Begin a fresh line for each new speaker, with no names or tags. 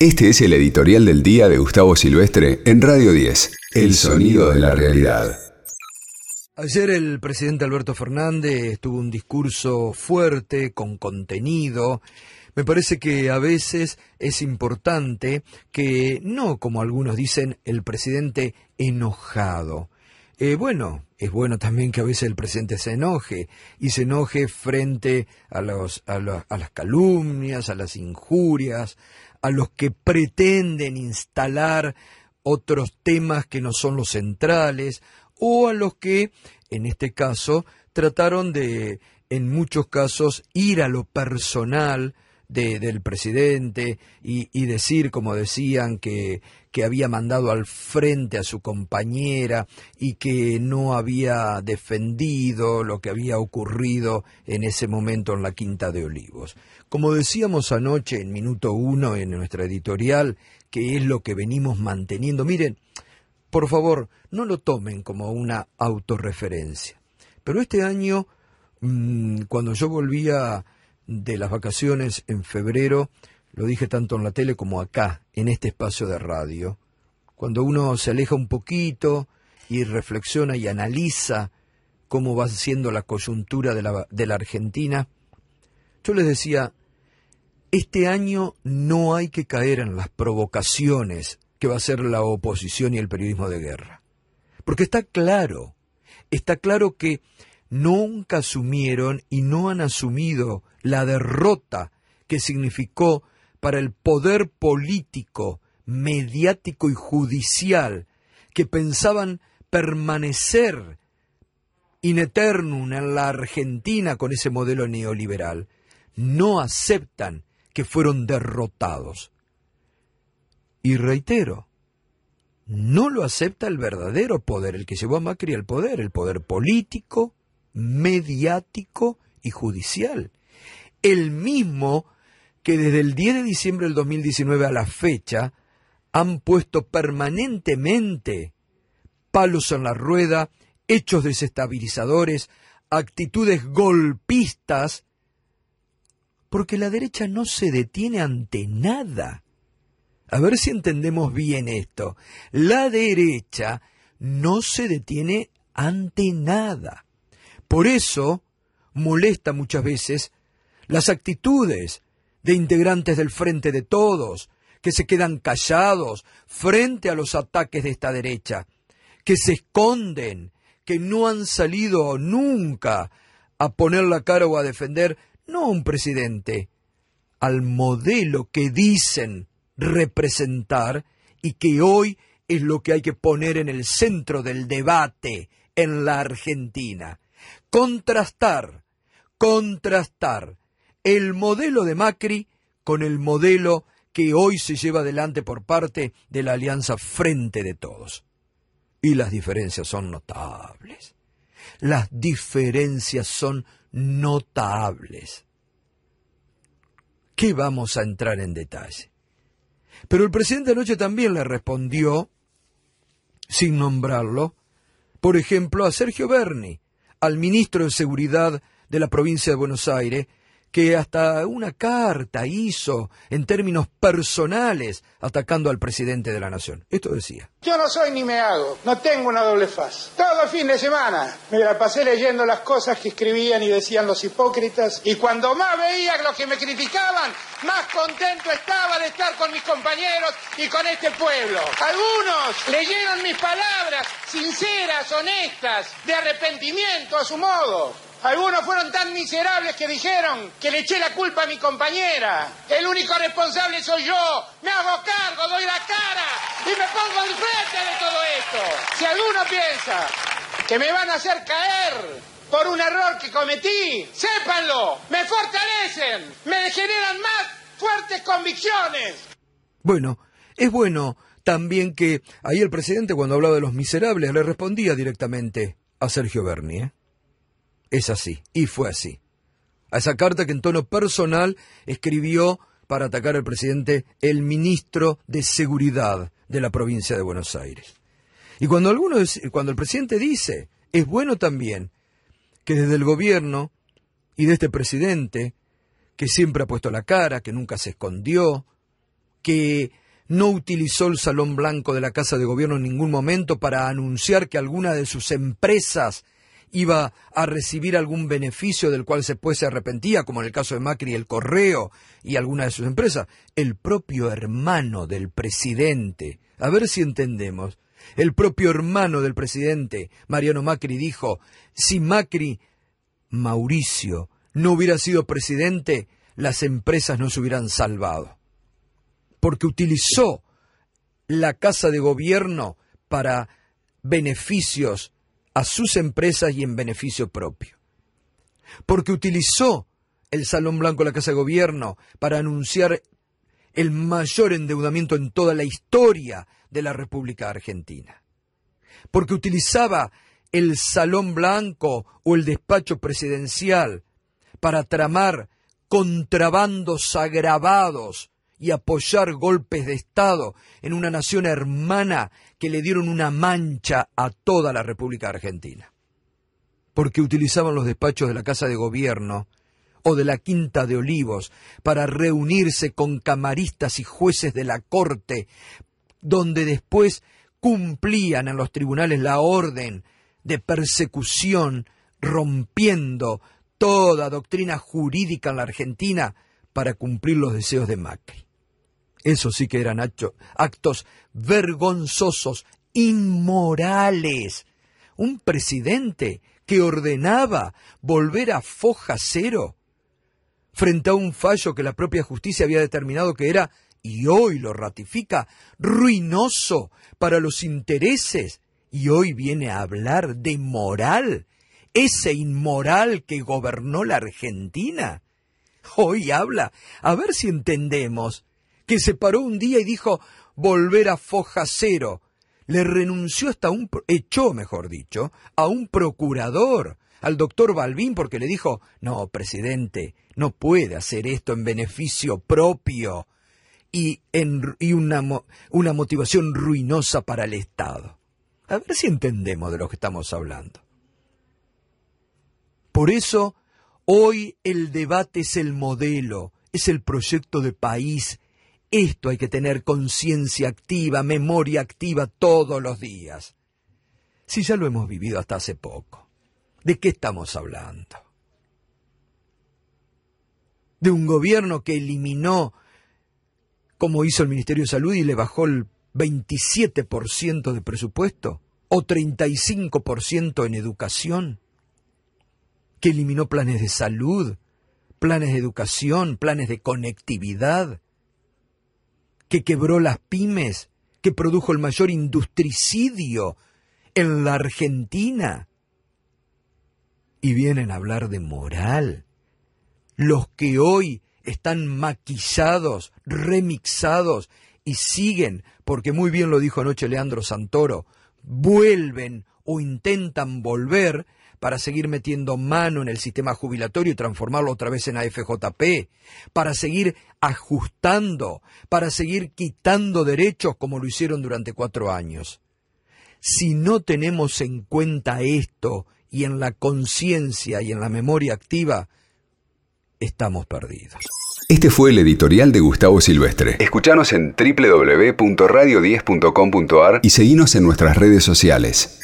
Este es el editorial del día de Gustavo Silvestre en Radio 10, El sonido de la realidad.
Ayer el presidente Alberto Fernández tuvo un discurso fuerte, con contenido. Me parece que a veces es importante que no, como algunos dicen, el presidente enojado. Eh, bueno, es bueno también que a veces el presidente se enoje y se enoje frente a, los, a, a las calumnias, a las injurias, a los que pretenden instalar otros temas que no son los centrales, o a los que, en este caso, trataron de, en muchos casos, ir a lo personal, del presidente y, decir, como decían, que, que había mandado al frente a su compañera y que no había defendido lo que había ocurrido en ese momento en la Quinta de Olivos. Como decíamos anoche en minuto uno en nuestra editorial, que es lo que venimos manteniendo, miren, por favor, no lo tomen como una autorreferencia. Pero este año, mm, cuando yo volvía de las vacaciones en febrero, lo dije tanto en la tele como acá, en este espacio de radio, cuando uno se aleja un poquito y reflexiona y analiza cómo va siendo la coyuntura de la, Argentina, yo les decía, este año no hay que caer en las provocaciones que va a ser la oposición y el periodismo de guerra. Porque está claro, está claro que nunca asumieron y no han asumido la derrota que significó para el poder político, mediático y judicial que pensaban permanecer in eternum en la Argentina con ese modelo neoliberal, no aceptan que fueron derrotados. Y reitero, no lo acepta el verdadero poder, el que llevó a Macri al poder, el poder político, mediático y judicial. El mismo que desde el 10 de diciembre del 2019 a la fecha han puesto permanentemente palos en la rueda, hechos desestabilizadores, actitudes golpistas, porque la derecha no se detiene ante nada. A ver si entendemos bien esto. La derecha no se detiene ante nada. Por eso molesta muchas veces las actitudes de integrantes del Frente de Todos, que se quedan callados frente a los ataques de esta derecha, que se esconden, que no han salido nunca a poner la cara o a defender no a un presidente, al modelo que dicen representar y que hoy es lo que hay que poner en el centro del debate en la Argentina contrastar, contrastar el modelo de Macri con el modelo que hoy se lleva adelante por parte de la Alianza Frente de Todos. Y las diferencias son notables. Las diferencias son notables. ¿Qué vamos a entrar en detalle? Pero el presidente anoche también le respondió, sin nombrarlo, por ejemplo, a Sergio Berni, al ministro de Seguridad de la provincia de Buenos Aires, que hasta una carta hizo en términos personales atacando al presidente de la nación. Esto decía.
Yo no soy ni me hago, no tengo una doble faz. Todo fin de semana me la pasé leyendo las cosas que escribían y decían los hipócritas y cuando más veía los que me criticaban, más contento estaba de estar con mis compañeros y con este pueblo. Algunos leyeron mis palabras sinceras, honestas, de arrepentimiento a su modo. Algunos fueron tan miserables que dijeron que le eché la culpa a mi compañera. El único responsable soy yo. Me hago cargo, doy la cara y me pongo al frente de todo esto. Si alguno piensa que me van a hacer caer por un error que cometí, sépanlo, me fortalecen, me generan más fuertes convicciones.
Bueno, es bueno también que ahí el presidente cuando hablaba de los miserables le respondía directamente a Sergio Berni. ¿eh? Es así, y fue así. A esa carta que en tono personal escribió para atacar al presidente el ministro de Seguridad de la provincia de Buenos Aires. Y cuando, algunos, cuando el presidente dice, es bueno también que desde el gobierno y de este presidente, que siempre ha puesto la cara, que nunca se escondió, que no utilizó el Salón Blanco de la Casa de Gobierno en ningún momento para anunciar que alguna de sus empresas iba a recibir algún beneficio del cual después se arrepentía, como en el caso de Macri el Correo y alguna de sus empresas. El propio hermano del presidente, a ver si entendemos, el propio hermano del presidente, Mariano Macri, dijo, si Macri, Mauricio, no hubiera sido presidente, las empresas no se hubieran salvado porque utilizó la casa de gobierno para beneficios a sus empresas y en beneficio propio. Porque utilizó el Salón Blanco de la Casa de Gobierno para anunciar el mayor endeudamiento en toda la historia de la República Argentina. Porque utilizaba el Salón Blanco o el despacho presidencial para tramar contrabandos agravados y apoyar golpes de Estado en una nación hermana que le dieron una mancha a toda la República Argentina. Porque utilizaban los despachos de la Casa de Gobierno o de la Quinta de Olivos para reunirse con camaristas y jueces de la Corte, donde después cumplían en los tribunales la orden de persecución, rompiendo toda doctrina jurídica en la Argentina para cumplir los deseos de Macri. Eso sí que eran actos vergonzosos, inmorales. Un presidente que ordenaba volver a foja cero frente a un fallo que la propia justicia había determinado que era, y hoy lo ratifica, ruinoso para los intereses, y hoy viene a hablar de moral, ese inmoral que gobernó la Argentina. Hoy habla, a ver si entendemos, que se paró un día y dijo volver a foja cero. Le renunció hasta un, echó, mejor dicho, a un procurador, al doctor Balbín, porque le dijo, no, presidente, no puede hacer esto en beneficio propio y, en, y una, una motivación ruinosa para el Estado. A ver si entendemos de lo que estamos hablando. Por eso, hoy el debate es el modelo, es el proyecto de país esto hay que tener conciencia activa, memoria activa todos los días. Si ya lo hemos vivido hasta hace poco, ¿de qué estamos hablando? ¿De un gobierno que eliminó, como hizo el Ministerio de Salud y le bajó el 27% de presupuesto? ¿O 35% en educación? ¿Que eliminó planes de salud, planes de educación, planes de conectividad? Que quebró las pymes, que produjo el mayor industricidio en la Argentina. Y vienen a hablar de moral. Los que hoy están maquillados, remixados y siguen, porque muy bien lo dijo anoche Leandro Santoro, vuelven o intentan volver para seguir metiendo mano en el sistema jubilatorio y transformarlo otra vez en AFJP, para seguir ajustando, para seguir quitando derechos como lo hicieron durante cuatro años. Si no tenemos en cuenta esto y en la conciencia y en la memoria activa, estamos perdidos.
Este fue el editorial de Gustavo Silvestre. Escuchanos en www.radio10.com.ar y seguinos en nuestras redes sociales.